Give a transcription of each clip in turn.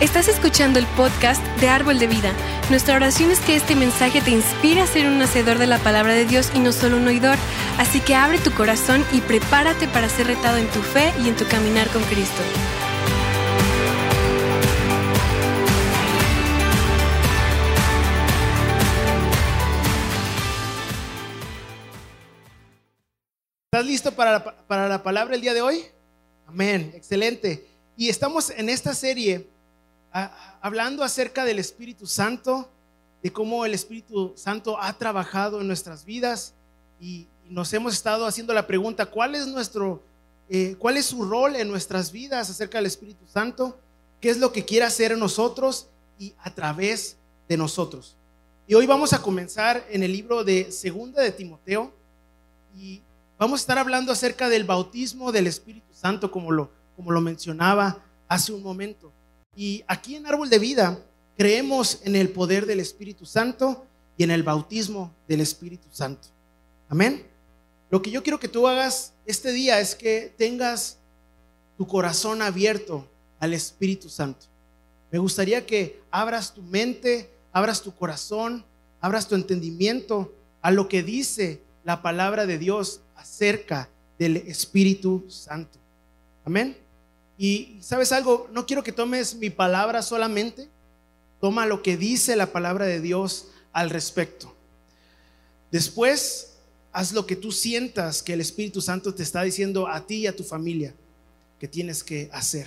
Estás escuchando el podcast de Árbol de Vida. Nuestra oración es que este mensaje te inspire a ser un hacedor de la palabra de Dios y no solo un oidor. Así que abre tu corazón y prepárate para ser retado en tu fe y en tu caminar con Cristo. ¿Estás listo para para la palabra el día de hoy? Amén, excelente. Y estamos en esta serie hablando acerca del Espíritu Santo, de cómo el Espíritu Santo ha trabajado en nuestras vidas y nos hemos estado haciendo la pregunta, ¿cuál es nuestro, eh, cuál es su rol en nuestras vidas acerca del Espíritu Santo? ¿Qué es lo que quiere hacer en nosotros y a través de nosotros? Y hoy vamos a comenzar en el libro de Segunda de Timoteo y vamos a estar hablando acerca del bautismo del Espíritu Santo, como lo, como lo mencionaba hace un momento. Y aquí en Árbol de Vida creemos en el poder del Espíritu Santo y en el bautismo del Espíritu Santo. Amén. Lo que yo quiero que tú hagas este día es que tengas tu corazón abierto al Espíritu Santo. Me gustaría que abras tu mente, abras tu corazón, abras tu entendimiento a lo que dice la palabra de Dios acerca del Espíritu Santo. Amén. Y sabes algo, no quiero que tomes mi palabra solamente, toma lo que dice la palabra de Dios al respecto. Después, haz lo que tú sientas que el Espíritu Santo te está diciendo a ti y a tu familia que tienes que hacer.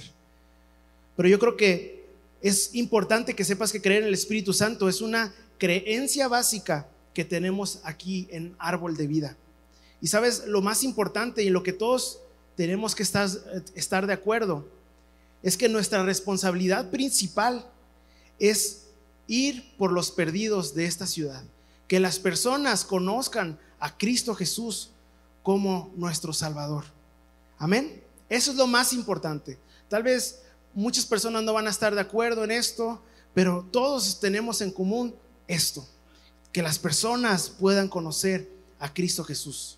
Pero yo creo que es importante que sepas que creer en el Espíritu Santo es una creencia básica que tenemos aquí en Árbol de Vida. Y sabes, lo más importante y lo que todos tenemos que estar, de acuerdo es que nuestra responsabilidad principal es ir por los perdidos de esta ciudad. Que las personas conozcan a Cristo Jesús como nuestro Salvador. Amén. Eso es lo más importante. Tal vez muchas personas no van a estar de acuerdo en esto, pero todos tenemos en común esto. Que las personas puedan conocer a Cristo Jesús.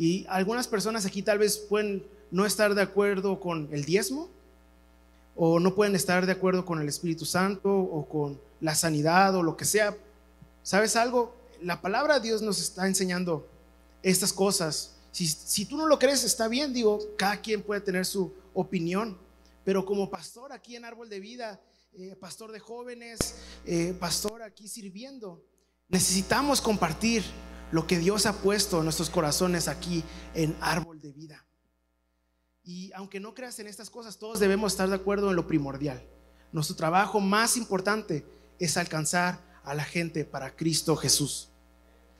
Y algunas personas aquí tal vez pueden no estar de acuerdo con el diezmo, o no pueden estar de acuerdo con el Espíritu Santo, o con la sanidad, o lo que sea. ¿Sabes algo? La palabra de Dios nos está enseñando estas cosas. Si, tú no lo crees, está bien, digo, cada quien puede tener su opinión, pero como pastor aquí en Árbol de Vida, eh, pastor de jóvenes, eh, pastor aquí sirviendo, necesitamos compartir lo que Dios ha puesto en nuestros corazones aquí en árbol de vida. Y aunque no creas en estas cosas, todos debemos estar de acuerdo en lo primordial. Nuestro trabajo más importante es alcanzar a la gente para Cristo Jesús.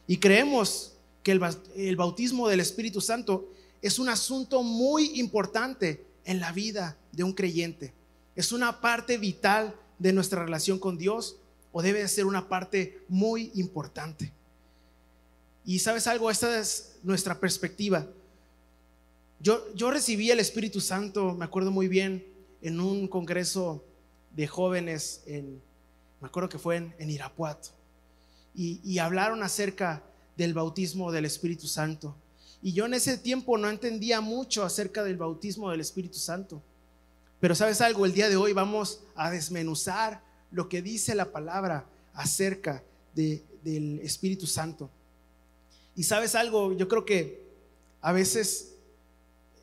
Y creemos que el bautismo del Espíritu Santo es un asunto muy importante en la vida de un creyente. Es una parte vital de nuestra relación con Dios o debe ser una parte muy importante. Y sabes algo, esta es nuestra perspectiva. Yo, yo recibí el Espíritu Santo, me acuerdo muy bien, en un congreso de jóvenes, en, me acuerdo que fue en, en Irapuato, y, y hablaron acerca del bautismo del Espíritu Santo. Y yo en ese tiempo no entendía mucho acerca del bautismo del Espíritu Santo. Pero sabes algo, el día de hoy vamos a desmenuzar lo que dice la palabra acerca de, del Espíritu Santo. Y sabes algo, yo creo que a veces,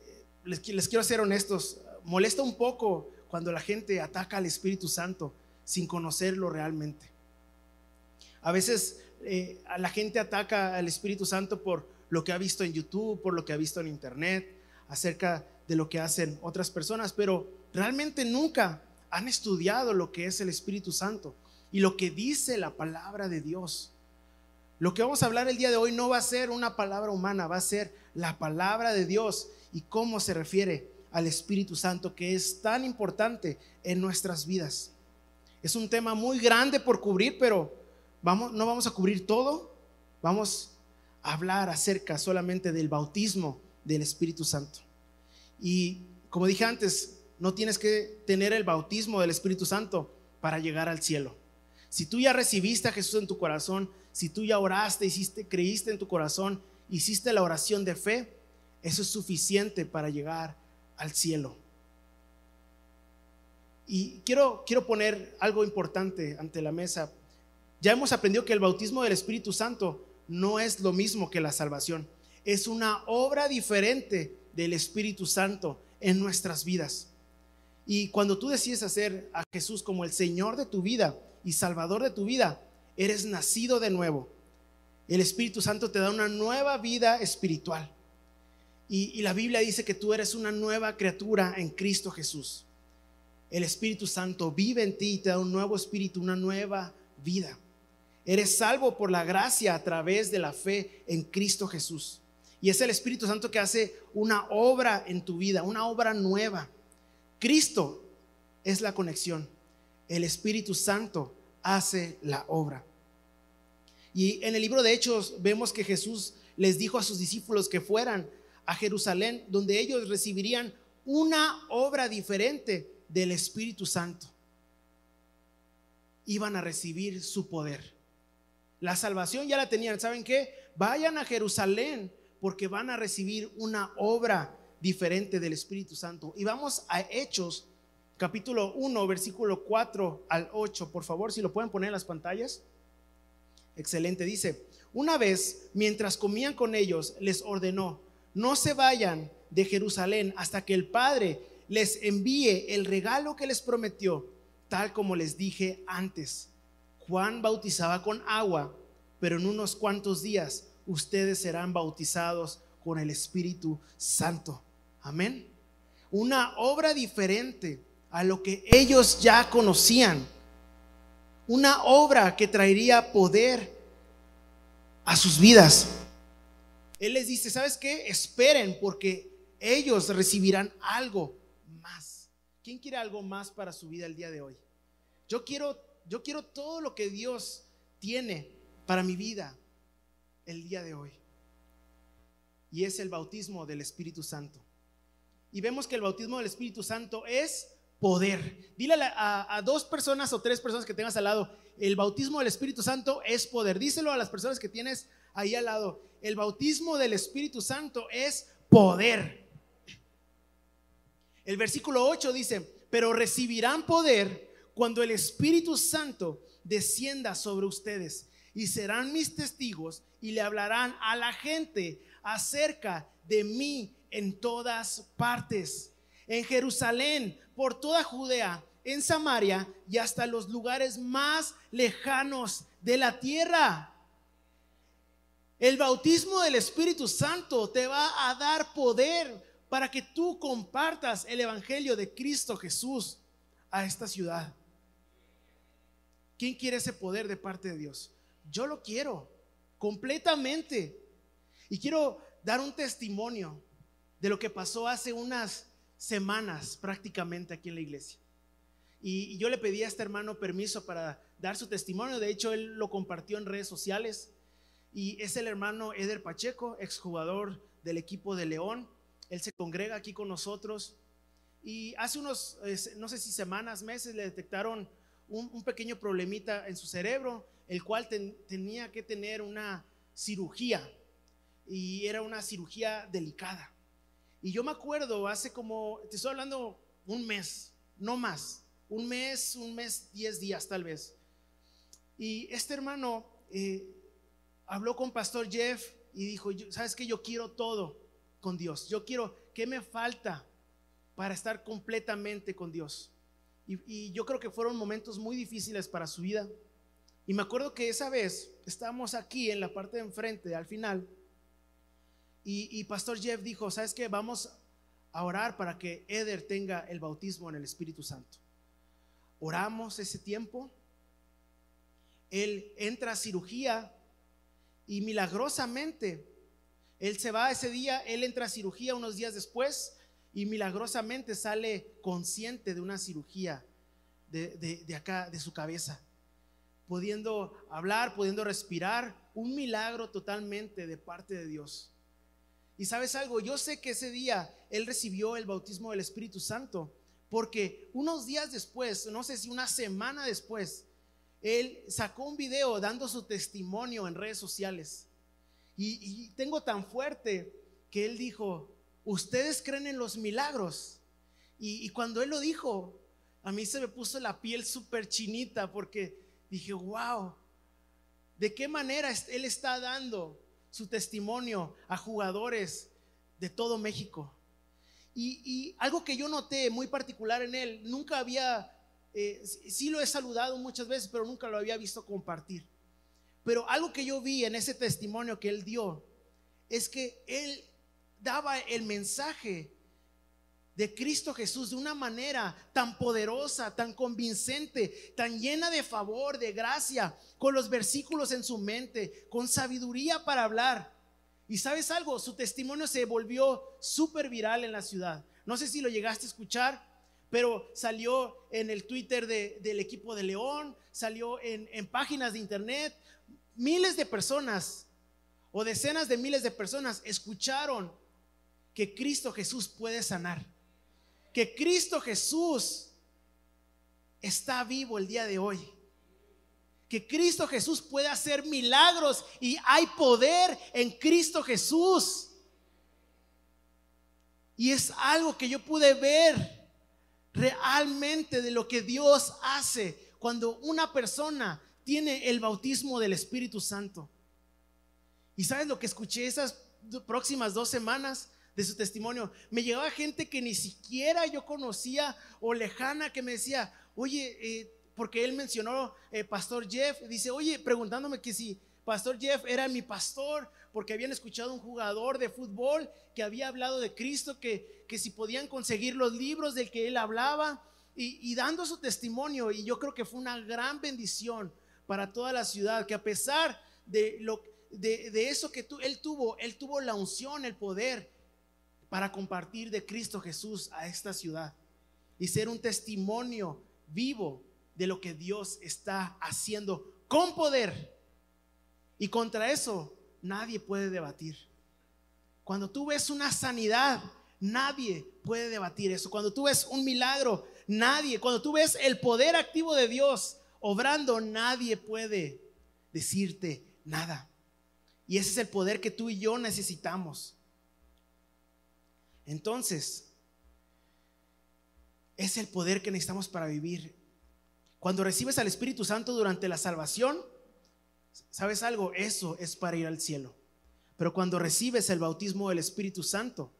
eh, les, quiero ser honestos, molesta un poco cuando la gente ataca al Espíritu Santo sin conocerlo realmente. A veces eh, la gente ataca al Espíritu Santo por lo que ha visto en YouTube, por lo que ha visto en Internet, acerca de lo que hacen otras personas, pero realmente nunca han estudiado lo que es el Espíritu Santo y lo que dice la palabra de Dios. Lo que vamos a hablar el día de hoy no va a ser una palabra humana, va a ser la palabra de Dios y cómo se refiere al Espíritu Santo, que es tan importante en nuestras vidas. Es un tema muy grande por cubrir, pero vamos, no vamos a cubrir todo. Vamos a hablar acerca solamente del bautismo del Espíritu Santo. Y como dije antes, no tienes que tener el bautismo del Espíritu Santo para llegar al cielo. Si tú ya recibiste a Jesús en tu corazón, si tú ya oraste, hiciste, creíste en tu corazón, hiciste la oración de fe, eso es suficiente para llegar al cielo. Y quiero, quiero poner algo importante ante la mesa. Ya hemos aprendido que el bautismo del Espíritu Santo no es lo mismo que la salvación. Es una obra diferente del Espíritu Santo en nuestras vidas. Y cuando tú decides hacer a Jesús como el Señor de tu vida y Salvador de tu vida, eres nacido de nuevo. El Espíritu Santo te da una nueva vida espiritual. Y, la Biblia dice que tú eres una nueva criatura en Cristo Jesús. El Espíritu Santo vive en ti y te da un nuevo espíritu, una nueva vida. Eres salvo por la gracia a través de la fe en Cristo Jesús. Y es el Espíritu Santo que hace una obra en tu vida, una obra nueva. Cristo es la conexión. El Espíritu Santo hace la obra. Y en el libro de Hechos vemos que Jesús les dijo a sus discípulos que fueran a Jerusalén, donde ellos recibirían una obra diferente del Espíritu Santo. Iban a recibir su poder. La salvación ya la tenían. ¿Saben qué? Vayan a Jerusalén porque van a recibir una obra diferente del Espíritu Santo. Y vamos a Hechos, capítulo 1, versículo 4 al 8. Por favor, si lo pueden poner en las pantallas. Excelente. Dice, una vez, mientras comían con ellos, les ordenó, no se vayan de Jerusalén hasta que el Padre les envíe el regalo que les prometió, tal como les dije antes. Juan bautizaba con agua, pero en unos cuantos días ustedes serán bautizados con el Espíritu Santo. Amén. Una obra diferente a lo que ellos ya conocían. Una obra que traería poder a sus vidas. Él les dice, ¿sabes qué? Esperen porque ellos recibirán algo más. ¿Quién quiere algo más para su vida el día de hoy? Yo quiero, yo quiero todo lo que Dios tiene para mi vida el día de hoy. Y es el bautismo del Espíritu Santo. Y vemos que el bautismo del Espíritu Santo es poder. Dile a, dos personas o tres personas que tengas al lado, el bautismo del Espíritu Santo es poder. Díselo a las personas que tienes ahí al lado el bautismo del Espíritu Santo es poder. El versículo 8 dice, pero recibirán poder cuando el Espíritu Santo descienda sobre ustedes y serán mis testigos y le hablarán a la gente acerca de mí en todas partes, en Jerusalén, por toda Judea, en Samaria y hasta los lugares más lejanos de la tierra. El bautismo del Espíritu Santo te va a dar poder para que tú compartas el Evangelio de Cristo Jesús a esta ciudad. ¿Quién quiere ese poder de parte de Dios? Yo lo quiero completamente. Y quiero dar un testimonio de lo que pasó hace unas semanas prácticamente aquí en la iglesia. Y, yo le pedí a este hermano permiso para dar su testimonio. De hecho, él lo compartió en redes sociales y es el hermano Eder Pacheco, exjugador del equipo de León. Él se congrega aquí con nosotros y hace unos, no sé si semanas, meses, le detectaron un, pequeño problemita en su cerebro, el cual tenía que tener una cirugía y era una cirugía delicada. Y yo me acuerdo hace como, te estoy hablando un mes, no más, un mes, un mes, diez días tal vez. Y este hermano eh, habló con Pastor Jeff y dijo, ¿sabes que Yo quiero todo con Dios. Yo quiero, ¿qué me falta para estar completamente con Dios? Y, yo creo que fueron momentos muy difíciles para su vida. Y me acuerdo que esa vez estábamos aquí en la parte de enfrente, al final, y, Pastor Jeff dijo, ¿sabes qué? Vamos a orar para que Eder tenga el bautismo en el Espíritu Santo. Oramos ese tiempo. Él entra a cirugía y milagrosamente, él se va ese día, él entra a cirugía unos días después y milagrosamente sale consciente de una cirugía de, acá, de su cabeza, pudiendo hablar, pudiendo respirar, un milagro totalmente de parte de Dios. Y sabes algo, yo sé que ese día él recibió el bautismo del Espíritu Santo, porque unos días después, no sé si una semana después, él sacó un video dando su testimonio en redes sociales. Y, tengo tan fuerte que él dijo, ustedes creen en los milagros. Y, cuando él lo dijo, a mí se me puso la piel súper chinita porque dije, wow, ¿de qué manera Él está dando su testimonio a jugadores de todo México? Y, algo que yo noté muy particular en Él, nunca había, eh, sí lo he saludado muchas veces, pero nunca lo había visto compartir. Pero algo que yo vi en ese testimonio que Él dio, es que Él daba el mensaje de Cristo Jesús de una manera tan poderosa, tan convincente, tan llena de favor, de gracia, con los versículos en su mente, con sabiduría para hablar. Y sabes algo, su testimonio se volvió súper viral en la ciudad. No sé si lo llegaste a escuchar, pero salió en el Twitter del equipo de León, salió en, en páginas de internet. Miles de personas o decenas de miles de personas escucharon que Cristo Jesús puede sanar que Cristo Jesús está vivo el día de hoy. Que Cristo Jesús puede hacer milagros y hay poder en Cristo Jesús. Y es algo que yo pude ver realmente de lo que Dios hace cuando una persona tiene el bautismo del Espíritu Santo. ¿Y sabes lo que escuché esas próximas dos semanas? De su testimonio. Me llegaba gente que ni siquiera yo conocía o lejana que me decía, oye, eh, porque él mencionó eh, Pastor Jeff, dice, oye, preguntándome que si Pastor Jeff era mi pastor, porque habían escuchado un jugador de fútbol que había hablado de Cristo, que, que si podían conseguir los libros del que él hablaba, y, dando su testimonio, y yo creo que fue una gran bendición para toda la ciudad, que a pesar de, lo, de, de eso que él tuvo, él tuvo la unción, el poder, para compartir de Cristo Jesús a esta ciudad y ser un testimonio vivo de lo que Dios está haciendo con poder. Y contra eso nadie puede debatir. Cuando tú ves una sanidad, nadie puede debatir eso. Cuando tú ves un milagro, nadie. Cuando tú ves el poder activo de Dios obrando, nadie puede decirte nada. Y ese es el poder que tú y yo necesitamos. Entonces, es el poder que necesitamos para vivir. Cuando recibes al Espíritu Santo durante la salvación, ¿sabes algo? Eso es para ir al cielo. Pero cuando recibes el bautismo del Espíritu Santo,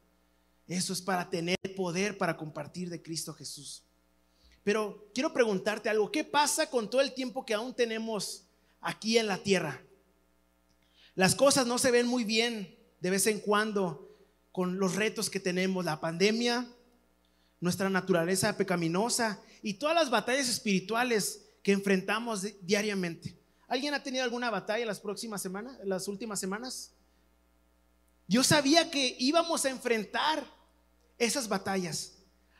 eso es para tener poder para compartir de Cristo Jesús. Pero quiero preguntarte algo, ¿qué pasa con todo el tiempo que aún tenemos aquí en la tierra? Las cosas no se ven muy bien de vez en cuando con los retos que tenemos, la pandemia, nuestra naturaleza pecaminosa y todas las batallas espirituales que enfrentamos diariamente. ¿Alguien ha tenido alguna batalla las próximas semanas, las últimas semanas? Yo sabía que íbamos a enfrentar esas batallas.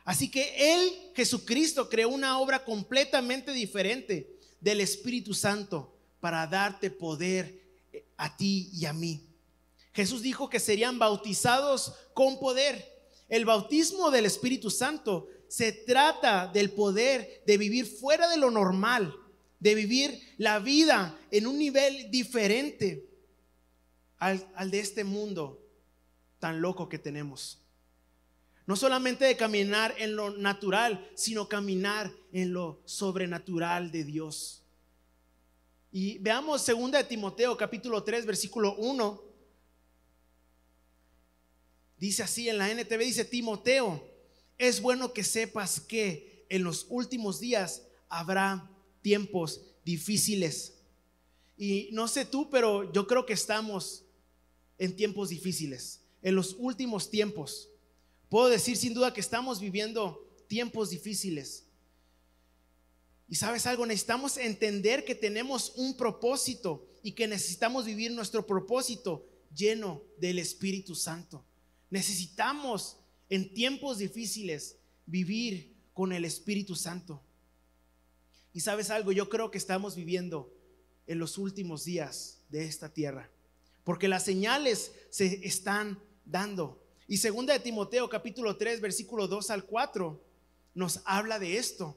Así que Él, Jesucristo, creó una obra completamente diferente del Espíritu Santo para darte poder a ti y a mí. Jesús dijo que serían bautizados con poder. El bautismo del Espíritu Santo se trata del poder de vivir fuera de lo normal, de vivir la vida en un nivel diferente al, de este mundo tan loco que tenemos. No solamente de caminar en lo natural, sino caminar en lo sobrenatural de Dios. Y veamos 2 de Timoteo capítulo 3 versículo 1 Dice así en la NTV, dice Timoteo, es bueno que sepas que en los últimos días habrá tiempos difíciles. Y no sé tú, pero yo creo que estamos en tiempos difíciles, en los últimos tiempos. Puedo decir sin duda que estamos viviendo tiempos difíciles. Y sabes algo, necesitamos entender que tenemos un propósito y que necesitamos vivir nuestro propósito lleno del Espíritu Santo. Necesitamos en tiempos difíciles vivir con el Espíritu Santo. Y sabes algo, yo creo que estamos viviendo en los últimos días de esta tierra, porque las señales se están dando. Y segunda de Timoteo capítulo 3 versículo 2 al 4 nos habla de esto.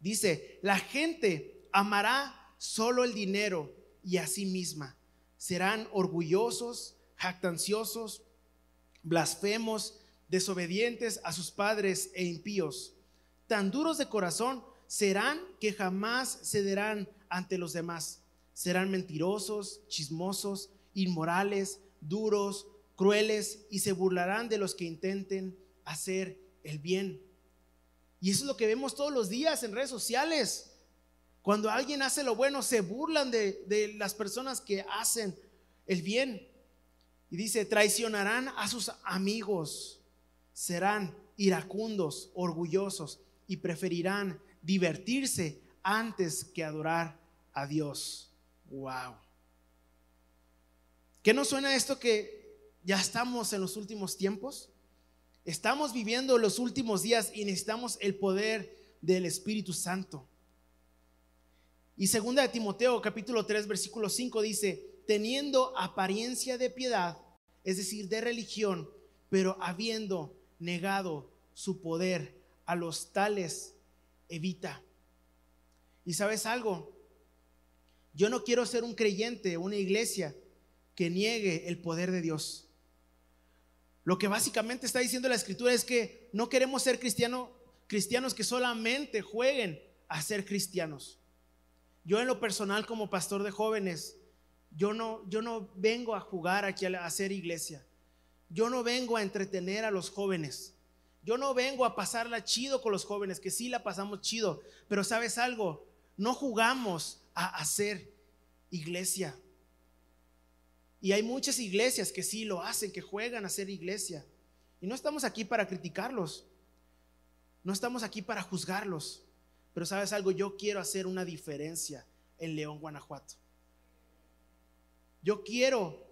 Dice, la gente amará solo el dinero y a sí misma. Serán orgullosos, jactanciosos, blasfemos, desobedientes a sus padres e impíos. tan duros de corazón, serán que jamás cederán ante los demás. Serán mentirosos, chismosos, inmorales, duros, crueles y se burlarán de los que intenten hacer el bien. Y eso es lo que vemos todos los días en redes sociales. Cuando alguien hace lo bueno, se burlan de, de las personas que hacen el bien. Y dice, traicionarán a sus amigos, serán iracundos, orgullosos y preferirán divertirse antes que adorar a Dios. Wow. ¿Qué nos suena esto que ya estamos en los últimos tiempos? Estamos viviendo los últimos días y necesitamos el poder del Espíritu Santo. Y segunda de Timoteo capítulo 3 versículo 5 dice, teniendo apariencia de piedad, es decir, de religión, pero habiendo negado su poder a los tales evita. Y sabes algo, yo no quiero ser un creyente, una iglesia que niegue el poder de Dios. Lo que básicamente está diciendo la escritura es que no queremos ser cristianos cristianos que solamente jueguen a ser cristianos. Yo en lo personal como pastor de jóvenes, yo no, yo no vengo a jugar aquí a hacer iglesia. Yo no vengo a entretener a los jóvenes. Yo no vengo a pasarla chido con los jóvenes, que sí la pasamos chido, pero sabes algo, no jugamos a hacer iglesia. Y hay muchas iglesias que sí lo hacen, que juegan a hacer iglesia. Y no estamos aquí para criticarlos, no estamos aquí para juzgarlos, pero sabes algo, yo quiero hacer una diferencia en León, Guanajuato. Yo quiero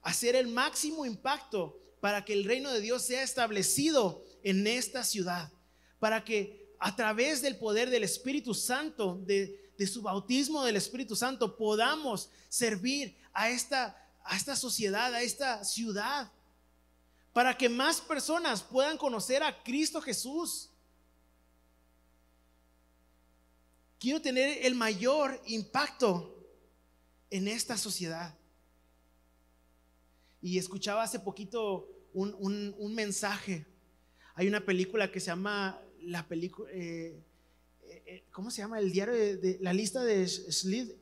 hacer el máximo impacto para que el reino de Dios sea establecido en esta ciudad, para que a través del poder del Espíritu Santo, de, su bautismo del Espíritu Santo, podamos servir a esta, sociedad, a esta ciudad, para que más personas puedan conocer a Cristo Jesús. Quiero tener el mayor impacto en esta sociedad. Y escuchaba hace poquito un, mensaje. Hay una película que se llama la película, eh, eh, eh, ¿cómo se llama? El diario de, la lista de Slither,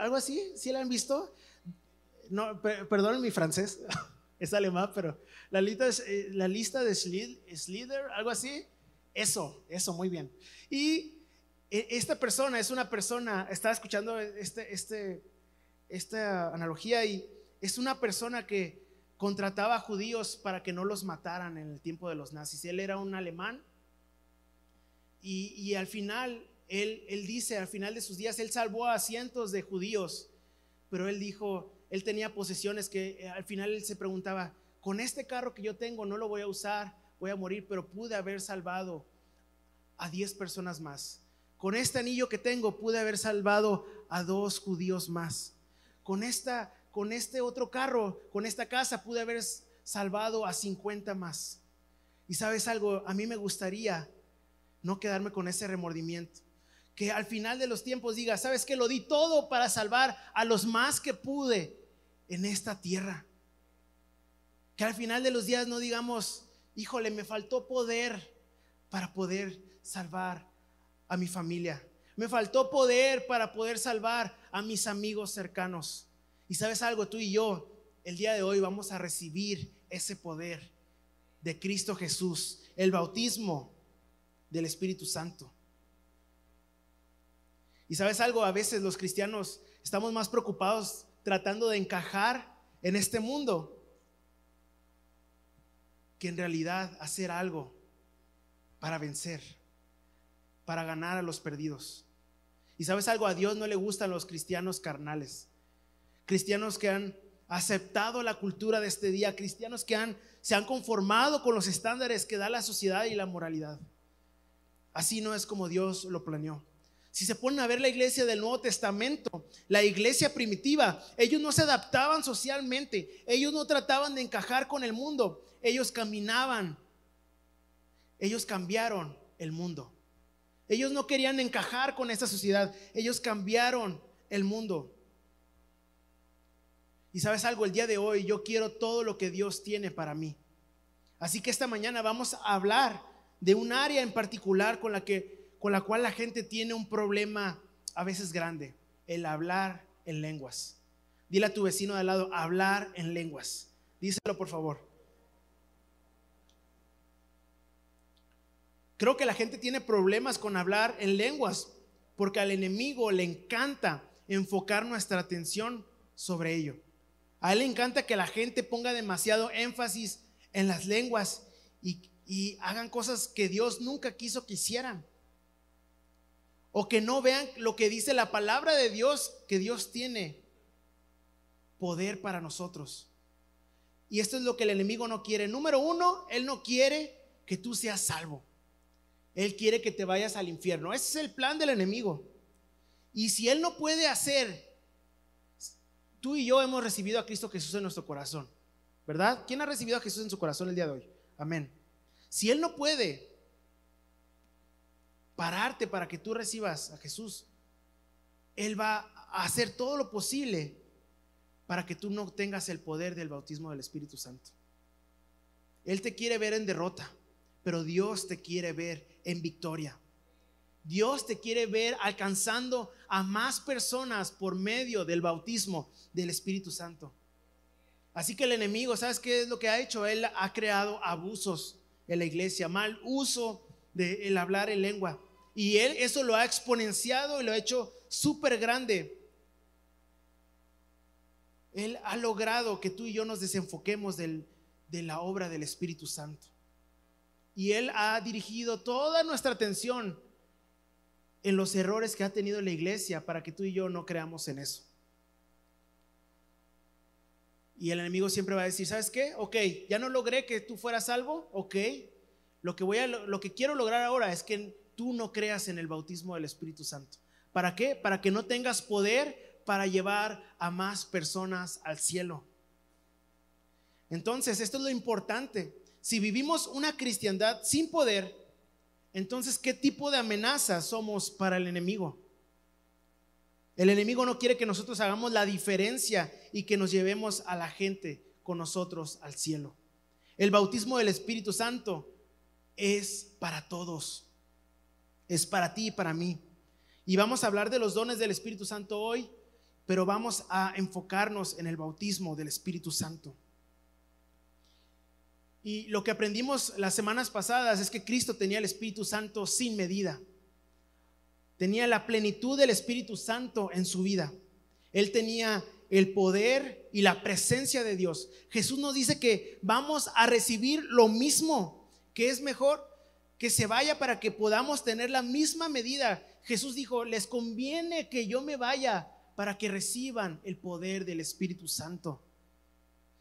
algo así, ¿sí la han visto? No, perdón mi francés, es alemán, pero la lista, la lista de Slither, algo así, eso, eso, muy bien. Y esta persona es una persona, estaba escuchando este, este, esta analogía y es una persona que contrataba a judíos para que no los mataran en el tiempo de los nazis. Él era un alemán y, al final, él, él dice, al final de sus días, él salvó a cientos de judíos, pero él dijo, él tenía posesiones que eh, al final él se preguntaba, con este carro que yo tengo no lo voy a usar, voy a morir, pero pude haber salvado a 10 personas más. Con este anillo que tengo pude haber salvado a dos judíos más. Con esta con este otro carro, con esta casa, pude haber salvado a 50 más. Y sabes algo, a mí me gustaría no quedarme con ese remordimiento. Que al final de los tiempos diga, sabes que lo di todo para salvar a los más que pude en esta tierra. Que al final de los días no digamos, híjole, me faltó poder para poder salvar a mi familia. Me faltó poder para poder salvar a mis amigos cercanos. Y sabes algo, tú y yo, el día de hoy vamos a recibir ese poder de Cristo Jesús, el bautismo del Espíritu Santo. Y sabes algo, a veces los cristianos estamos más preocupados tratando de encajar en este mundo que en realidad hacer algo para vencer, para ganar a los perdidos. Y sabes algo, a Dios no le gustan los cristianos carnales cristianos que han aceptado la cultura de este día, cristianos que se han conformado con los estándares que da la sociedad y la moralidad. Así no es como Dios lo planeó. Si se ponen a ver la iglesia del Nuevo Testamento, la iglesia primitiva, ellos no se adaptaban socialmente, ellos no trataban de encajar con el mundo, ellos caminaban, ellos cambiaron el mundo. Ellos no querían encajar con esta sociedad, ellos cambiaron el mundo. Y sabes algo, el día de hoy yo quiero todo lo que Dios tiene para mí. Así que esta mañana vamos a hablar de un área en particular con la, que, con la cual la gente tiene un problema a veces grande, el hablar en lenguas. Dile a tu vecino de al lado, hablar en lenguas. Díselo por favor. Creo que la gente tiene problemas con hablar en lenguas porque al enemigo le encanta enfocar nuestra atención sobre ello. A él le encanta que la gente ponga demasiado énfasis en las lenguas y, hagan cosas que Dios nunca quiso que hicieran. O que no vean lo que dice la palabra de Dios, que Dios tiene poder para nosotros. Y esto es lo que el enemigo no quiere. Número uno, él no quiere que tú seas salvo. Él quiere que te vayas al infierno. Ese es el plan del enemigo. Y si Él no puede hacer, tú y yo hemos recibido a Cristo Jesús en nuestro corazón, ¿verdad? ¿Quién ha recibido a Jesús en su corazón el día de hoy? Amén. Si Él no puede pararte para que tú recibas a Jesús, Él va a hacer todo lo posible para que tú no tengas el poder del bautismo del Espíritu Santo. Él te quiere ver en derrota pero Dios te quiere ver en victoria. Dios te quiere ver alcanzando a más personas por medio del bautismo del Espíritu Santo. Así que el enemigo, ¿sabes qué es lo que ha hecho? Él ha creado abusos en la iglesia, mal uso del hablar en lengua. Y él eso lo ha exponenciado y lo ha hecho súper grande. Él ha logrado que tú y yo nos desenfoquemos de la obra del Espíritu Santo. Y Él ha dirigido toda nuestra atención en los errores que ha tenido la iglesia para que tú y yo no creamos en eso. Y el enemigo siempre va a decir, ¿sabes qué? Ok, ya no logré que tú fueras salvo, ok. Lo que, voy a, lo que quiero lograr ahora es que tú no creas en el bautismo del Espíritu Santo. ¿Para qué? Para que no tengas poder para llevar a más personas al cielo. Entonces, esto es lo importante. Si vivimos una cristiandad sin poder, entonces, ¿qué tipo de amenaza somos para el enemigo? El enemigo no quiere que nosotros hagamos la diferencia y que nos llevemos a la gente con nosotros al cielo. El bautismo del Espíritu Santo es para todos. Es para ti y para mí. Y vamos a hablar de los dones del Espíritu Santo hoy, pero vamos a enfocarnos en el bautismo del Espíritu Santo. Y lo que aprendimos las semanas pasadas es que Cristo tenía el Espíritu Santo sin medida. Tenía la plenitud del Espíritu Santo en su vida. Él tenía el poder y la presencia de Dios. Jesús nos dice que vamos a recibir lo mismo, que es mejor que se vaya para que podamos tener la misma medida. Jesús dijo, les conviene que yo me vaya para que reciban el poder del Espíritu Santo.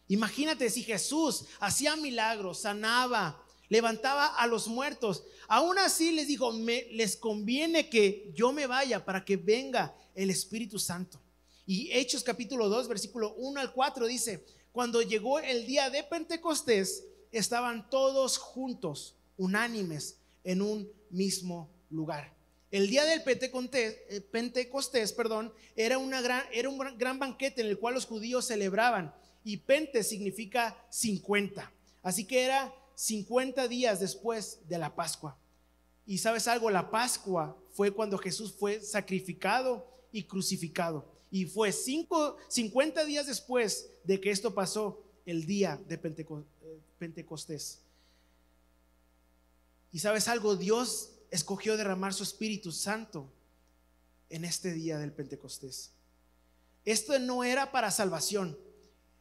Imagínate si Jesús hacía milagros, sanaba, levantaba a los muertos. Aún así les dijo, les conviene que yo me vaya para que venga el Espíritu Santo. Y Hechos capítulo 2, versículo 1 al 4 dice, cuando llegó el día de Pentecostés, estaban todos juntos, unánimes, en un mismo lugar. El día del Pentecostés, eh, Pentecostés perdón, era, una gran, era un gran banquete en el cual los judíos celebraban y Pente significa 50. Así que era 50 días después de la Pascua. Y sabes algo, la Pascua fue cuando Jesús fue sacrificado y crucificado. Y fue 50 días después de que esto pasó, el día de eh, Pentecostés. Y sabes algo, Dios escogió derramar su Espíritu Santo en este día del Pentecostés. Esto no era para salvación,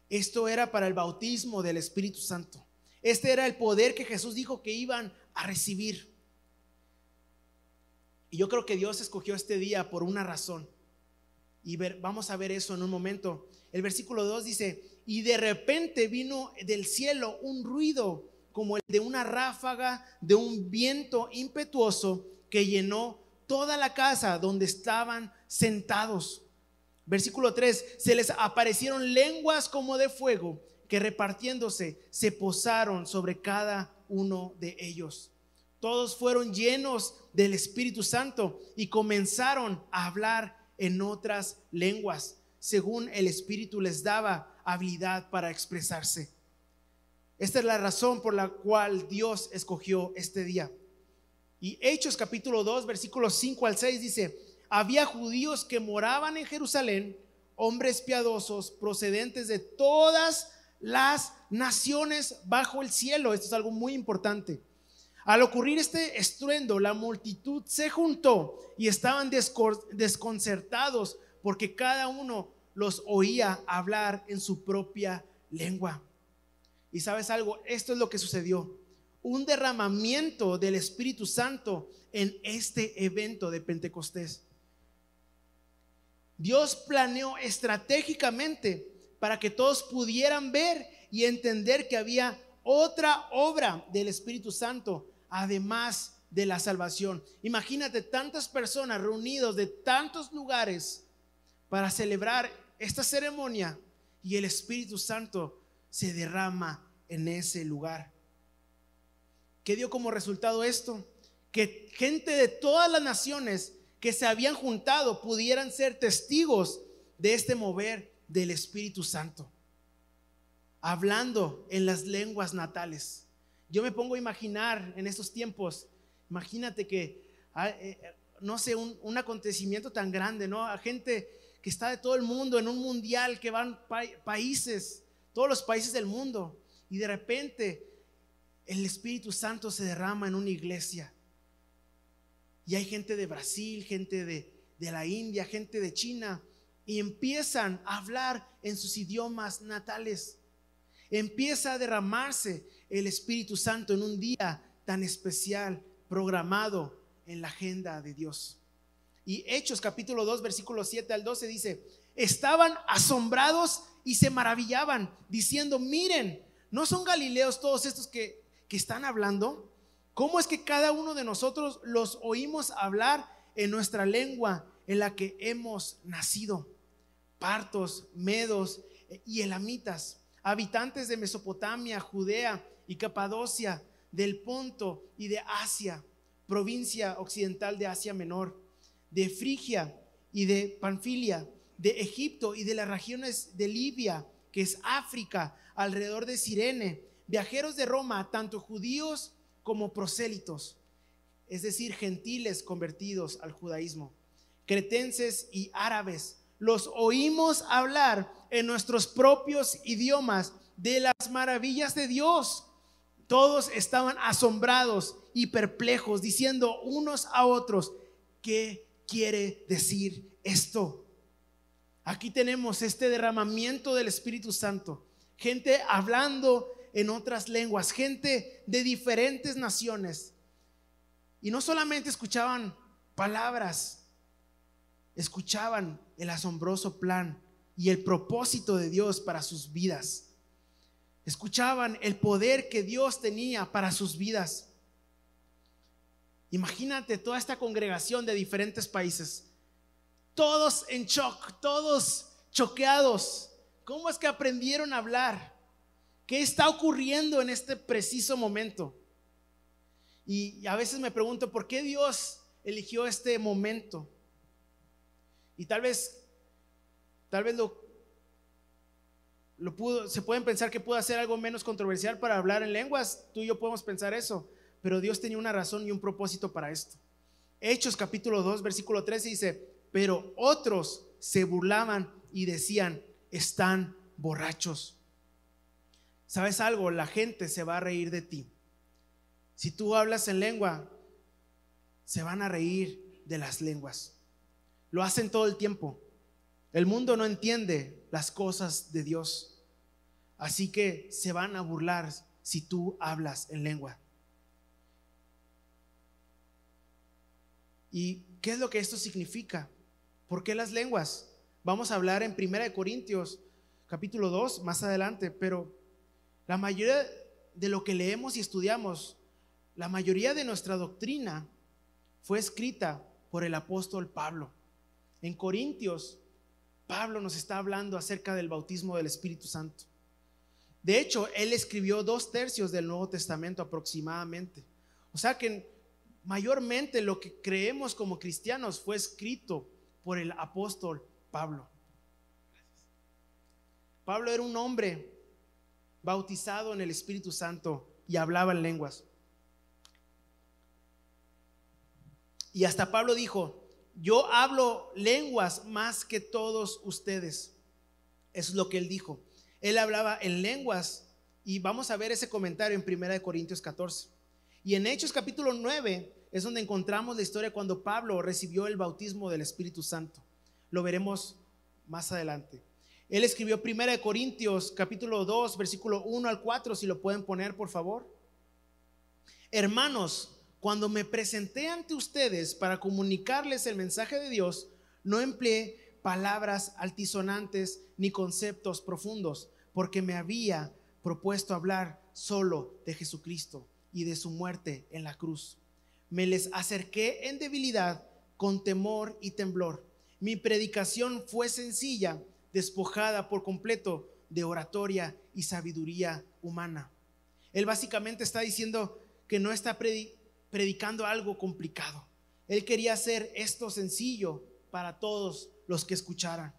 esto era para el bautismo del Espíritu Santo. Este era el poder que Jesús dijo que iban a recibir. Y yo creo que Dios escogió este día por una razón. Y vamos a ver eso en un momento. El versículo 2 dice, y de repente vino del cielo un ruido como el de una ráfaga de un viento impetuoso que llenó toda la casa donde estaban sentados. Versículo 3, se les aparecieron lenguas como de fuego que repartiéndose se posaron sobre cada uno de ellos. Todos fueron llenos del Espíritu Santo y comenzaron a hablar en otras lenguas, según el Espíritu les daba habilidad para expresarse. Esta es la razón por la cual Dios escogió este día. Y Hechos capítulo 2, versículos 5 al 6 dice, había judíos que moraban en Jerusalén, hombres piadosos procedentes de todas las naciones bajo el cielo. Esto es algo muy importante. Al ocurrir este estruendo, la multitud se juntó y estaban desconcertados porque cada uno los oía hablar en su propia lengua. Y sabes algo, esto es lo que sucedió. Un derramamiento del Espíritu Santo en este evento de Pentecostés. Dios planeó estratégicamente para que todos pudieran ver y entender que había otra obra del Espíritu Santo además de la salvación. Imagínate tantas personas reunidos de tantos lugares para celebrar esta ceremonia y el Espíritu Santo se derrama en ese lugar. ¿Qué dio como resultado esto? Que gente de todas las naciones que se habían juntado pudieran ser testigos de este mover del Espíritu Santo, hablando en las lenguas natales. Yo me pongo a imaginar en estos tiempos, imagínate que, ah, eh, no sé, un, acontecimiento tan grande, ¿no? A gente que está de todo el mundo en un mundial, que van países, todos los países del mundo, y de repente el Espíritu Santo se derrama en una iglesia. Y hay gente de Brasil, gente de, de la India, gente de China, y empiezan a hablar en sus idiomas natales empieza a derramarse el Espíritu Santo en un día tan especial programado en la agenda de Dios. Y Hechos capítulo 2 versículo 7 al 12 dice, estaban asombrados y se maravillaban diciendo, miren, ¿no son galileos todos estos que, que están hablando? ¿Cómo es que cada uno de nosotros los oímos hablar en nuestra lengua en la que hemos nacido? Partos, medos y elamitas habitantes de Mesopotamia, Judea y Capadocia, del Ponto y de Asia, provincia occidental de Asia Menor, de Frigia y de Panfilia, de Egipto y de las regiones de Libia, que es África, alrededor de Sirene, viajeros de Roma, tanto judíos como prosélitos, es decir, gentiles convertidos al judaísmo, cretenses y árabes, los oímos hablar en nuestros propios idiomas de las maravillas de Dios. Todos estaban asombrados y perplejos, diciendo unos a otros, ¿qué quiere decir esto? Aquí tenemos este derramamiento del Espíritu Santo, gente hablando en otras lenguas, gente de diferentes naciones. Y no solamente escuchaban palabras, escuchaban el asombroso plan y el propósito de Dios para sus vidas. Escuchaban el poder que Dios tenía para sus vidas. Imagínate toda esta congregación de diferentes países, todos en shock, todos choqueados. ¿Cómo es que aprendieron a hablar? ¿Qué está ocurriendo en este preciso momento? Y a veces me pregunto, ¿por qué Dios eligió este momento? Y tal vez, tal vez lo, lo pudo, se pueden pensar que pudo hacer algo menos controversial para hablar en lenguas. Tú y yo podemos pensar eso. Pero Dios tenía una razón y un propósito para esto. Hechos capítulo 2, versículo 13 dice, pero otros se burlaban y decían, están borrachos. ¿Sabes algo? La gente se va a reír de ti. Si tú hablas en lengua, se van a reír de las lenguas. Lo hacen todo el tiempo. El mundo no entiende las cosas de Dios. Así que se van a burlar si tú hablas en lengua. ¿Y qué es lo que esto significa? ¿Por qué las lenguas? Vamos a hablar en 1 Corintios capítulo 2 más adelante, pero la mayoría de lo que leemos y estudiamos, la mayoría de nuestra doctrina fue escrita por el apóstol Pablo. En Corintios, Pablo nos está hablando acerca del bautismo del Espíritu Santo. De hecho, él escribió dos tercios del Nuevo Testamento aproximadamente. O sea que mayormente lo que creemos como cristianos fue escrito por el apóstol Pablo. Pablo era un hombre bautizado en el Espíritu Santo y hablaba en lenguas. Y hasta Pablo dijo, yo hablo lenguas más que todos ustedes. Eso es lo que él dijo. Él hablaba en lenguas y vamos a ver ese comentario en 1 Corintios 14. Y en Hechos capítulo 9 es donde encontramos la historia cuando Pablo recibió el bautismo del Espíritu Santo. Lo veremos más adelante. Él escribió 1 Corintios capítulo 2, versículo 1 al 4, si lo pueden poner, por favor. Hermanos, cuando me presenté ante ustedes para comunicarles el mensaje de Dios, no empleé palabras altisonantes ni conceptos profundos, porque me había propuesto hablar solo de Jesucristo y de su muerte en la cruz. Me les acerqué en debilidad, con temor y temblor. Mi predicación fue sencilla despojada por completo de oratoria y sabiduría humana. Él básicamente está diciendo que no está predicando algo complicado. Él quería hacer esto sencillo para todos los que escucharan.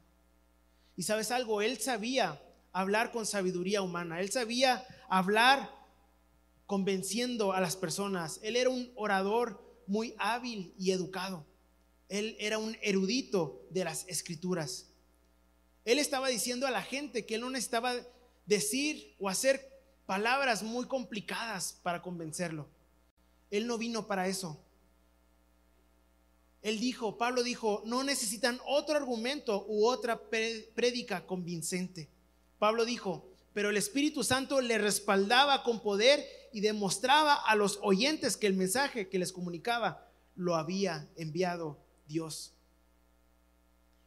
Y sabes algo, él sabía hablar con sabiduría humana, él sabía hablar convenciendo a las personas, él era un orador muy hábil y educado, él era un erudito de las escrituras. Él estaba diciendo a la gente que él no necesitaba decir o hacer palabras muy complicadas para convencerlo. Él no vino para eso. Él dijo, Pablo dijo, no necesitan otro argumento u otra prédica convincente. Pablo dijo, pero el Espíritu Santo le respaldaba con poder y demostraba a los oyentes que el mensaje que les comunicaba lo había enviado Dios.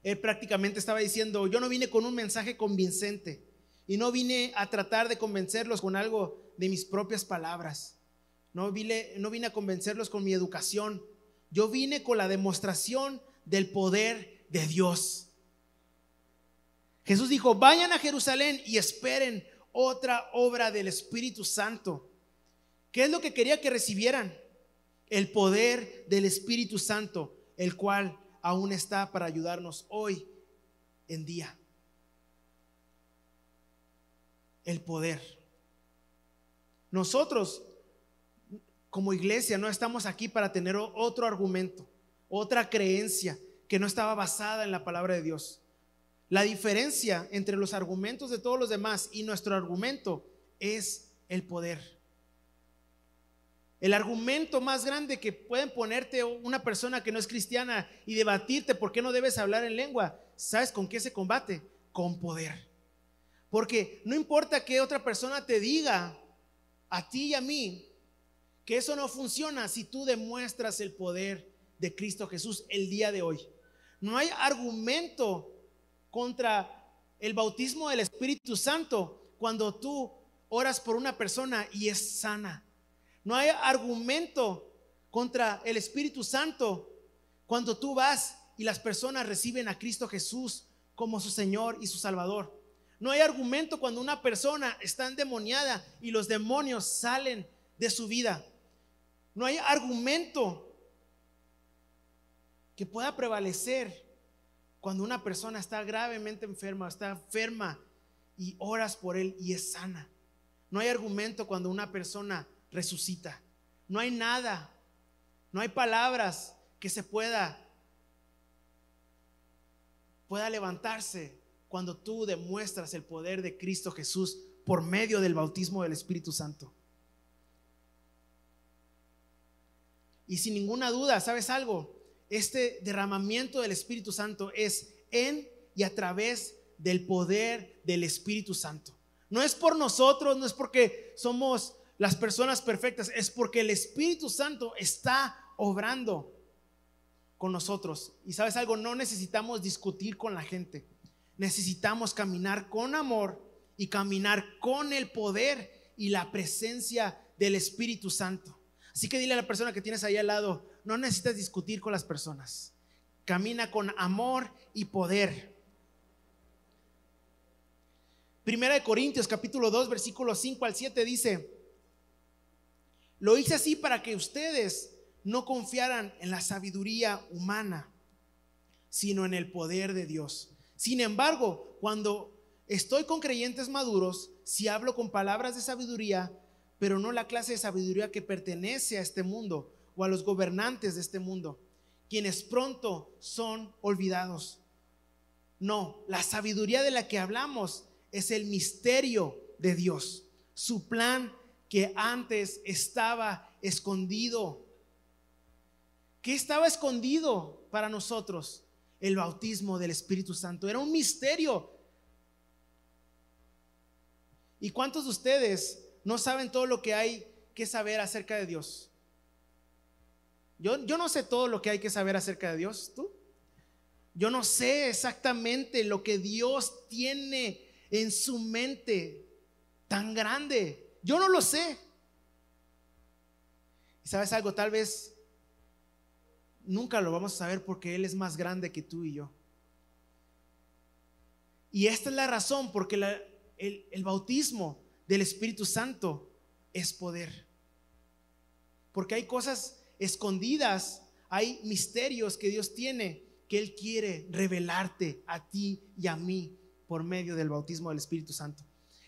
Él prácticamente estaba diciendo, yo no vine con un mensaje convincente y no vine a tratar de convencerlos con algo de mis propias palabras. No vine, a convencerlos con mi educación. Yo vine con la demostración del poder de Dios. Jesús dijo, vayan a Jerusalén y esperen otra obra del Espíritu Santo. ¿Qué es lo que quería que recibieran? El poder del Espíritu Santo, el cual aún está para ayudarnos hoy en día. El poder. Nosotros, como iglesia, no estamos aquí para tener otro argumento, otra creencia que no estaba basada en la palabra de Dios. La diferencia entre los argumentos de todos los demás y nuestro argumento es el poder. El argumento más grande que pueden ponerte una persona que no es cristiana y debatirte por qué no debes hablar en lengua, ¿sabes con qué se combate? Con poder. Porque no importa que otra persona te diga a ti y a mí que eso no funciona si tú demuestras el poder de Cristo Jesús el día de hoy. No hay argumento contra el bautismo del Espíritu Santo cuando tú oras por una persona y es sana no hay argumento contra el Espíritu Santo cuando tú vas y las personas reciben a Cristo Jesús como su Señor y su Salvador. No hay argumento cuando una persona está endemoniada y los demonios salen de su vida. No hay argumento que pueda prevalecer cuando una persona está gravemente enferma, está enferma y oras por él y es sana. No hay argumento cuando una persona resucita. No hay nada, no hay palabras que se pueda pueda levantarse cuando tú demuestras el poder de Cristo Jesús por medio del bautismo del Espíritu Santo. Y sin ninguna duda, ¿sabes algo? Este derramamiento del Espíritu Santo es en y a través del poder del Espíritu Santo. No es por nosotros, no es porque somos las personas perfectas, es porque el Espíritu Santo está obrando con nosotros. Y sabes algo, no necesitamos discutir con la gente. Necesitamos caminar con amor y caminar con el poder y la presencia del Espíritu Santo. Así que dile a la persona que tienes ahí al lado, no necesitas discutir con las personas. Camina con amor y poder. Primera de Corintios capítulo 2 versículo 5 al 7 dice, lo hice así para que ustedes no confiaran en la sabiduría humana, sino en el poder de Dios. Sin embargo, cuando estoy con creyentes maduros, si hablo con palabras de sabiduría, pero no la clase de sabiduría que pertenece a este mundo o a los gobernantes de este mundo, quienes pronto son olvidados. No, la sabiduría de la que hablamos es el misterio de Dios, su plan que antes estaba escondido. ¿Qué estaba escondido para nosotros? El bautismo del Espíritu Santo. Era un misterio. ¿Y cuántos de ustedes no saben todo lo que hay que saber acerca de Dios? Yo, yo no sé todo lo que hay que saber acerca de Dios. ¿Tú? Yo no sé exactamente lo que Dios tiene en su mente tan grande. Yo no lo sé. ¿Y sabes algo? Tal vez nunca lo vamos a saber porque Él es más grande que tú y yo. Y esta es la razón porque el, el bautismo del Espíritu Santo es poder. Porque hay cosas escondidas, hay misterios que Dios tiene que Él quiere revelarte a ti y a mí por medio del bautismo del Espíritu Santo.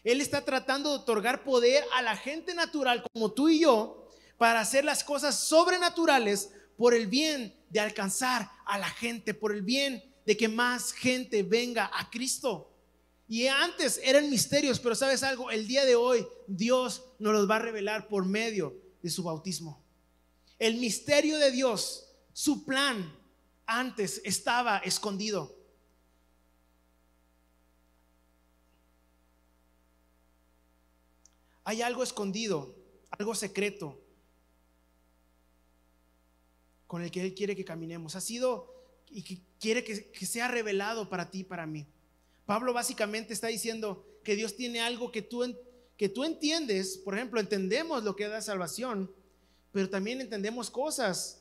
Él está tratando de otorgar poder a la gente natural como tú y yo para hacer las cosas sobrenaturales por el bien de alcanzar a la gente, por el bien de que más gente venga a Cristo. Y antes eran misterios, pero sabes algo, el día de hoy Dios nos los va a revelar por medio de su bautismo. El misterio de Dios, su plan, antes estaba escondido. Hay algo escondido, algo secreto con el que Él quiere que caminemos. Ha sido y que quiere que, sea revelado para ti y para mí. Pablo básicamente está diciendo que Dios tiene algo que tú, que tú entiendes. Por ejemplo, entendemos lo que da salvación, pero también entendemos cosas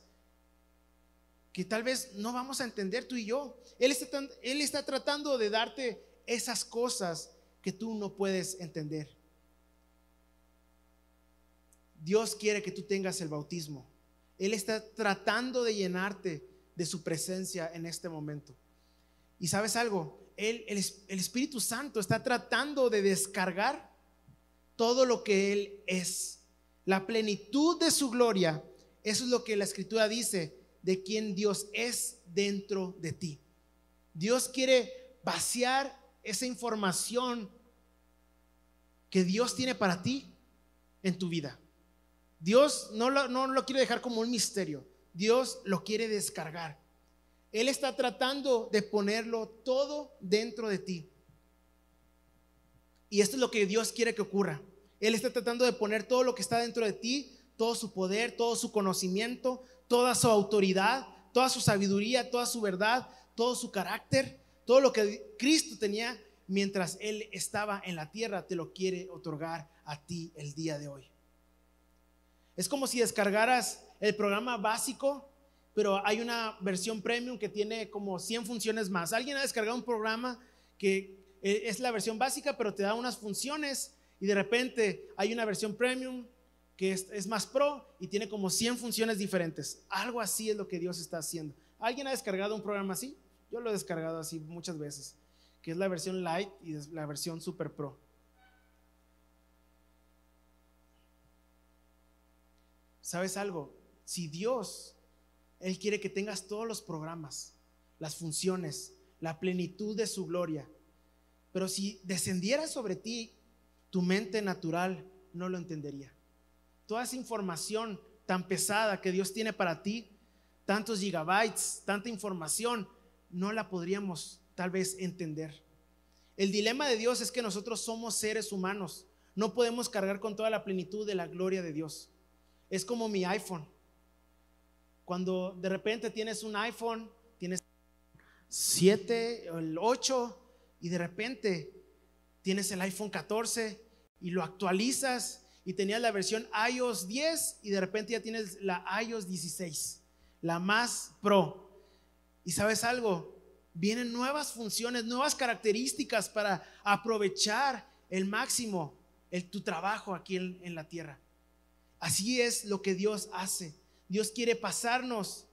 que tal vez no vamos a entender tú y yo. Él está, él está tratando de darte esas cosas que tú no puedes entender. Dios quiere que tú tengas el bautismo. Él está tratando de llenarte de su presencia en este momento. Y sabes algo, el, el Espíritu Santo está tratando de descargar todo lo que Él es. La plenitud de su gloria, eso es lo que la Escritura dice de quién Dios es dentro de ti. Dios quiere vaciar esa información que Dios tiene para ti en tu vida. Dios no lo, no lo quiere dejar como un misterio. Dios lo quiere descargar. Él está tratando de ponerlo todo dentro de ti. Y esto es lo que Dios quiere que ocurra. Él está tratando de poner todo lo que está dentro de ti, todo su poder, todo su conocimiento, toda su autoridad, toda su sabiduría, toda su verdad, todo su carácter, todo lo que Cristo tenía mientras Él estaba en la tierra, te lo quiere otorgar a ti el día de hoy. Es como si descargaras el programa básico, pero hay una versión premium que tiene como 100 funciones más. Alguien ha descargado un programa que eh, es la versión básica, pero te da unas funciones y de repente hay una versión premium que es, más pro y tiene como 100 funciones diferentes. Algo así es lo que Dios está haciendo. ¿Alguien ha descargado un programa así? Yo lo he descargado así muchas veces, que es la versión light y la versión super pro. ¿Sabes algo? Si Dios, Él quiere que tengas todos los programas, las funciones, la plenitud de su gloria, pero si descendiera sobre ti, tu mente natural no lo entendería toda esa información tan pesada que Dios tiene para ti, tantos gigabytes, tanta información, no la podríamos tal vez entender. El dilema de Dios es que nosotros somos seres humanos, no podemos cargar con toda la plenitud de la gloria de Dios. Es como mi iPhone. Cuando de repente tienes un iPhone, tienes 7, el 8 y de repente tienes el iPhone 14 y lo actualizas y tenías la versión iOS 10 y de repente ya tienes la iOS 16, la más pro. Y sabes algo, vienen nuevas funciones, nuevas características para aprovechar el máximo tu trabajo aquí en la tierra. Así es lo que Dios hace. Dios quiere pasarnos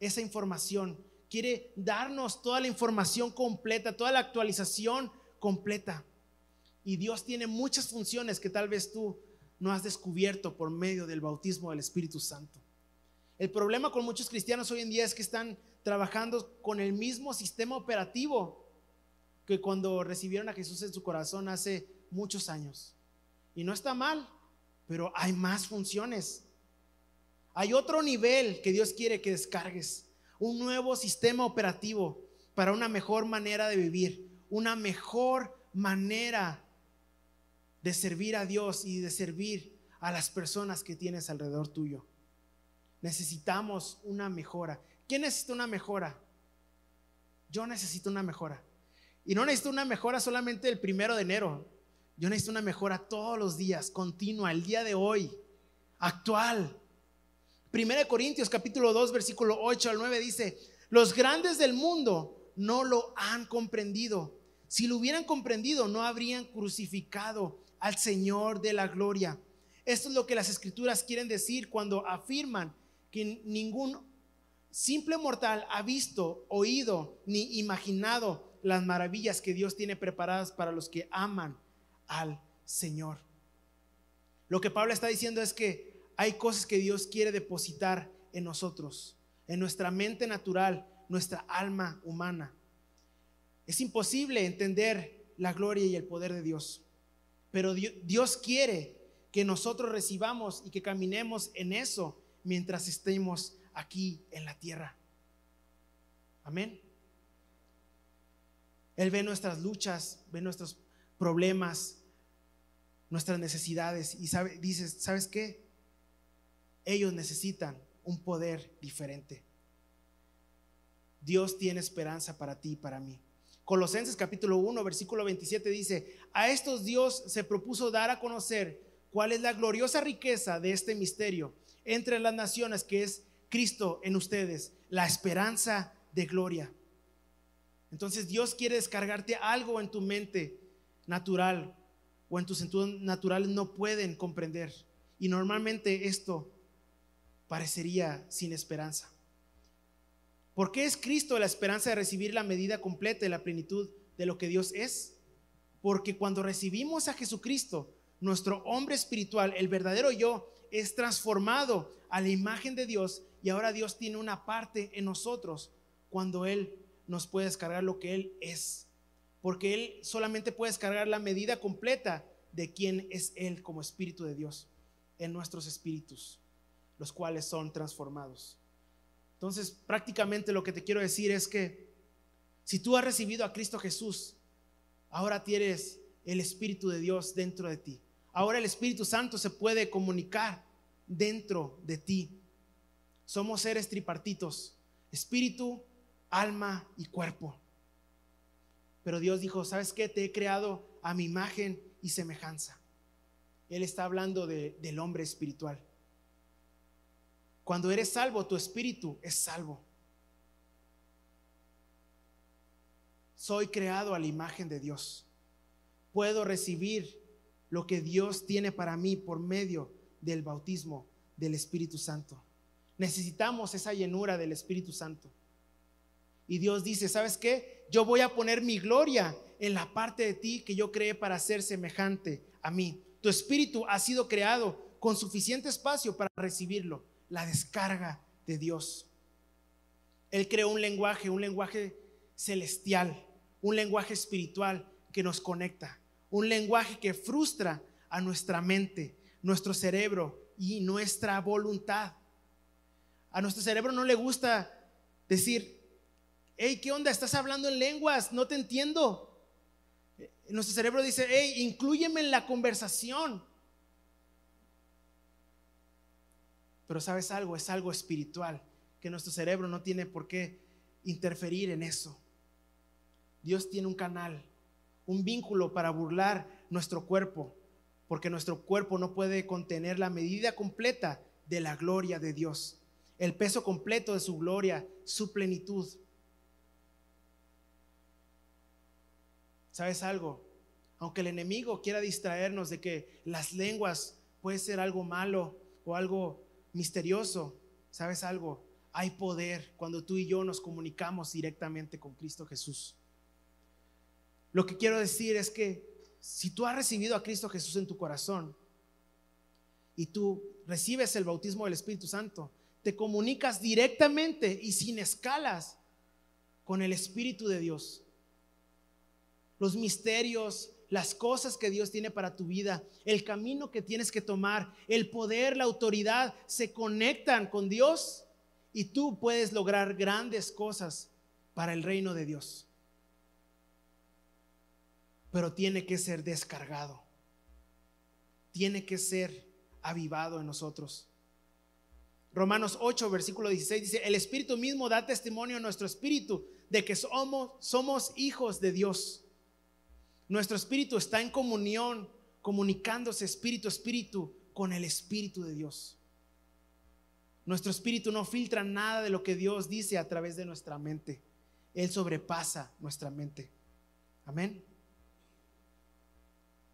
esa información, quiere darnos toda la información completa, toda la actualización completa. Y Dios tiene muchas funciones que tal vez tú no has descubierto por medio del bautismo del Espíritu Santo. El problema con muchos cristianos hoy en día es que están trabajando con el mismo sistema operativo que cuando recibieron a Jesús en su corazón hace muchos años. Y no está mal, pero hay más funciones. Hay otro nivel que Dios quiere que descargues. Un nuevo sistema operativo para una mejor manera de vivir, una mejor manera de servir a Dios y de servir a las personas que tienes alrededor tuyo. Necesitamos una mejora. ¿Quién necesita una mejora? Yo necesito una mejora. Y no necesito una mejora solamente el primero de enero. Yo necesito una mejora todos los días, continua, el día de hoy, actual. Primera de Corintios capítulo 2, versículo 8 al 9 dice, los grandes del mundo no lo han comprendido. Si lo hubieran comprendido, no habrían crucificado al Señor de la gloria. Esto es lo que las escrituras quieren decir cuando afirman que ningún simple mortal ha visto, oído ni imaginado las maravillas que Dios tiene preparadas para los que aman al Señor. Lo que Pablo está diciendo es que hay cosas que Dios quiere depositar en nosotros, en nuestra mente natural, nuestra alma humana. Es imposible entender la gloria y el poder de Dios, pero Dios quiere que nosotros recibamos y que caminemos en eso mientras estemos aquí en la tierra. Amén. Él ve nuestras luchas, ve nuestros problemas, nuestras necesidades y sabe, dice, ¿sabes qué? Ellos necesitan un poder diferente. Dios tiene esperanza para ti y para mí. Colosenses capítulo 1, versículo 27 dice, a estos Dios se propuso dar a conocer cuál es la gloriosa riqueza de este misterio entre las naciones que es Cristo en ustedes, la esperanza de gloria. Entonces Dios quiere descargarte algo en tu mente natural o en tus sentidos naturales no pueden comprender. Y normalmente esto parecería sin esperanza. ¿Por qué es Cristo la esperanza de recibir la medida completa y la plenitud de lo que Dios es? Porque cuando recibimos a Jesucristo, nuestro hombre espiritual, el verdadero yo, es transformado a la imagen de Dios y ahora Dios tiene una parte en nosotros cuando Él nos puede descargar lo que Él es. Porque Él solamente puede descargar la medida completa de quién es Él como Espíritu de Dios en nuestros espíritus, los cuales son transformados. Entonces, prácticamente lo que te quiero decir es que si tú has recibido a Cristo Jesús, ahora tienes el Espíritu de Dios dentro de ti. Ahora el Espíritu Santo se puede comunicar dentro de ti. Somos seres tripartitos, espíritu, alma y cuerpo. Pero Dios dijo, ¿sabes qué? Te he creado a mi imagen y semejanza. Él está hablando del hombre espiritual. Cuando eres salvo, tu espíritu es salvo. Soy creado a la imagen de Dios. Puedo recibir lo que Dios tiene para mí por medio del bautismo del Espíritu Santo. Necesitamos esa llenura del Espíritu Santo. Y Dios dice, ¿sabes qué? Yo voy a poner mi gloria en la parte de ti que yo creé para ser semejante a mí. Tu espíritu ha sido creado con suficiente espacio para recibirlo, la descarga de Dios. Él creó un lenguaje, un lenguaje celestial, un lenguaje espiritual que nos conecta, un lenguaje que frustra a nuestra mente, nuestro cerebro y nuestra voluntad. A nuestro cerebro no le gusta decir, hey, ¿qué onda? Estás hablando en lenguas, no te entiendo. Nuestro cerebro dice, hey, incluyeme en la conversación. Pero sabes algo, es algo espiritual, que nuestro cerebro no tiene por qué interferir en eso. Dios tiene un canal un vínculo para burlar nuestro cuerpo, porque nuestro cuerpo no puede contener la medida completa de la gloria de Dios, el peso completo de su gloria, su plenitud. ¿Sabes algo? Aunque el enemigo quiera distraernos de que las lenguas puede ser algo malo o algo misterioso, ¿sabes algo? Hay poder cuando tú y yo nos comunicamos directamente con Cristo Jesús. Lo que quiero decir es que si tú has recibido a Cristo Jesús en tu corazón y tú recibes el bautismo del Espíritu Santo, te comunicas directamente y sin escalas con el Espíritu de Dios. Los misterios, las cosas que Dios tiene para tu vida, el camino que tienes que tomar, el poder, la autoridad, se conectan con Dios y tú puedes lograr grandes cosas para el reino de Dios. Pero tiene que ser descargado. Tiene que ser avivado en nosotros. Romanos 8, versículo 16 dice, el Espíritu mismo da testimonio a nuestro espíritu de que somos, somos hijos de Dios. Nuestro espíritu está en comunión, comunicándose espíritu a espíritu con el Espíritu de Dios. Nuestro espíritu no filtra nada de lo que Dios dice a través de nuestra mente. Él sobrepasa nuestra mente. Amén.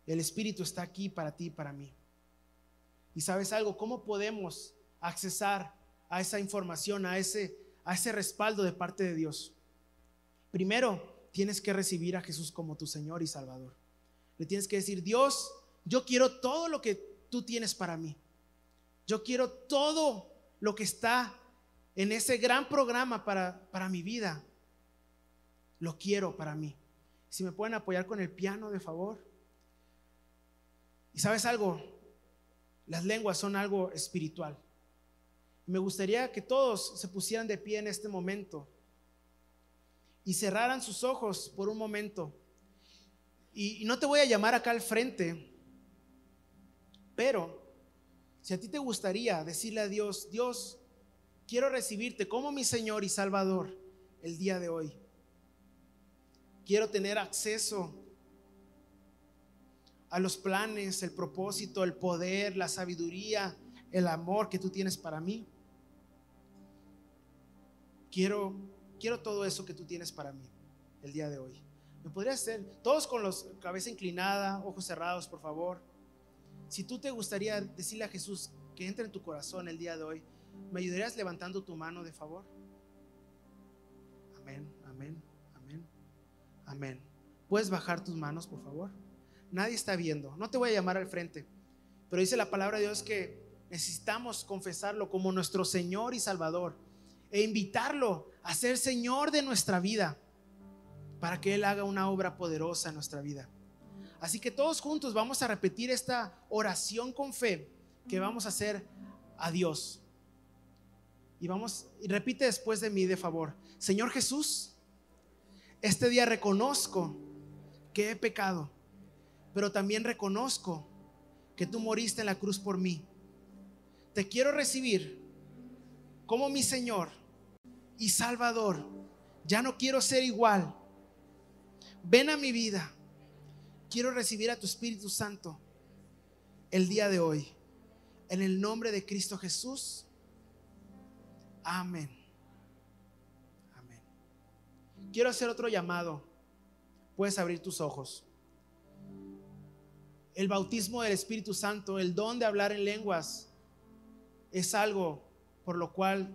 El espíritu está aquí para ti y para mí. Y sabes algo, ¿cómo podemos accesar a esa información, a ese, a ese respaldo de parte de Dios? Primero, tienes que recibir a Jesús como tu Señor y Salvador. Le tienes que decir, Dios, yo quiero todo lo que tú tienes para mí. Yo quiero todo lo que está en ese gran programa para, para mi vida. Lo quiero para mí. Si me pueden apoyar con el piano, de favor. Y sabes algo, las lenguas son algo espiritual. Me gustaría que todos se pusieran de pie en este momento y cerraran sus ojos por un momento. Y, no te voy a llamar acá al frente, pero si a ti te gustaría decirle a Dios, Dios, quiero recibirte como mi Señor y Salvador el día de hoy. Quiero tener acceso a los planes, el propósito, el poder, la sabiduría, el amor que tú tienes para mí. Quiero quiero todo eso que tú tienes para mí el día de hoy. ¿Me podrías hacer? Todos con los cabeza inclinada, ojos cerrados, por favor. Si tú te gustaría decirle a Jesús que entre en tu corazón el día de hoy, ¿me ayudarías levantando tu mano de favor? Amén, amén, amén, amén. ¿Puedes bajar tus manos, por favor? Nadie está viendo. No te voy a llamar al frente, pero dice la palabra de Dios que necesitamos confesarlo como nuestro Señor y Salvador e invitarlo a ser Señor de nuestra vida para que Él haga una obra poderosa en nuestra vida. Así que todos juntos vamos a repetir esta oración con fe que vamos a hacer a Dios. Y vamos, y repite después de mí de favor. Señor Jesús, este día reconozco que he pecado, pero también reconozco que tú moriste en la cruz por mí. Te quiero recibir como mi Señor y Salvador. Ya no quiero ser igual. Ven a mi vida. Quiero recibir a tu Espíritu Santo el día de hoy. En el nombre de Cristo Jesús. Amén. Amén. Quiero hacer otro llamado. Puedes abrir tus ojos. El bautismo del Espíritu Santo, el don de hablar en lenguas, es algo por lo cual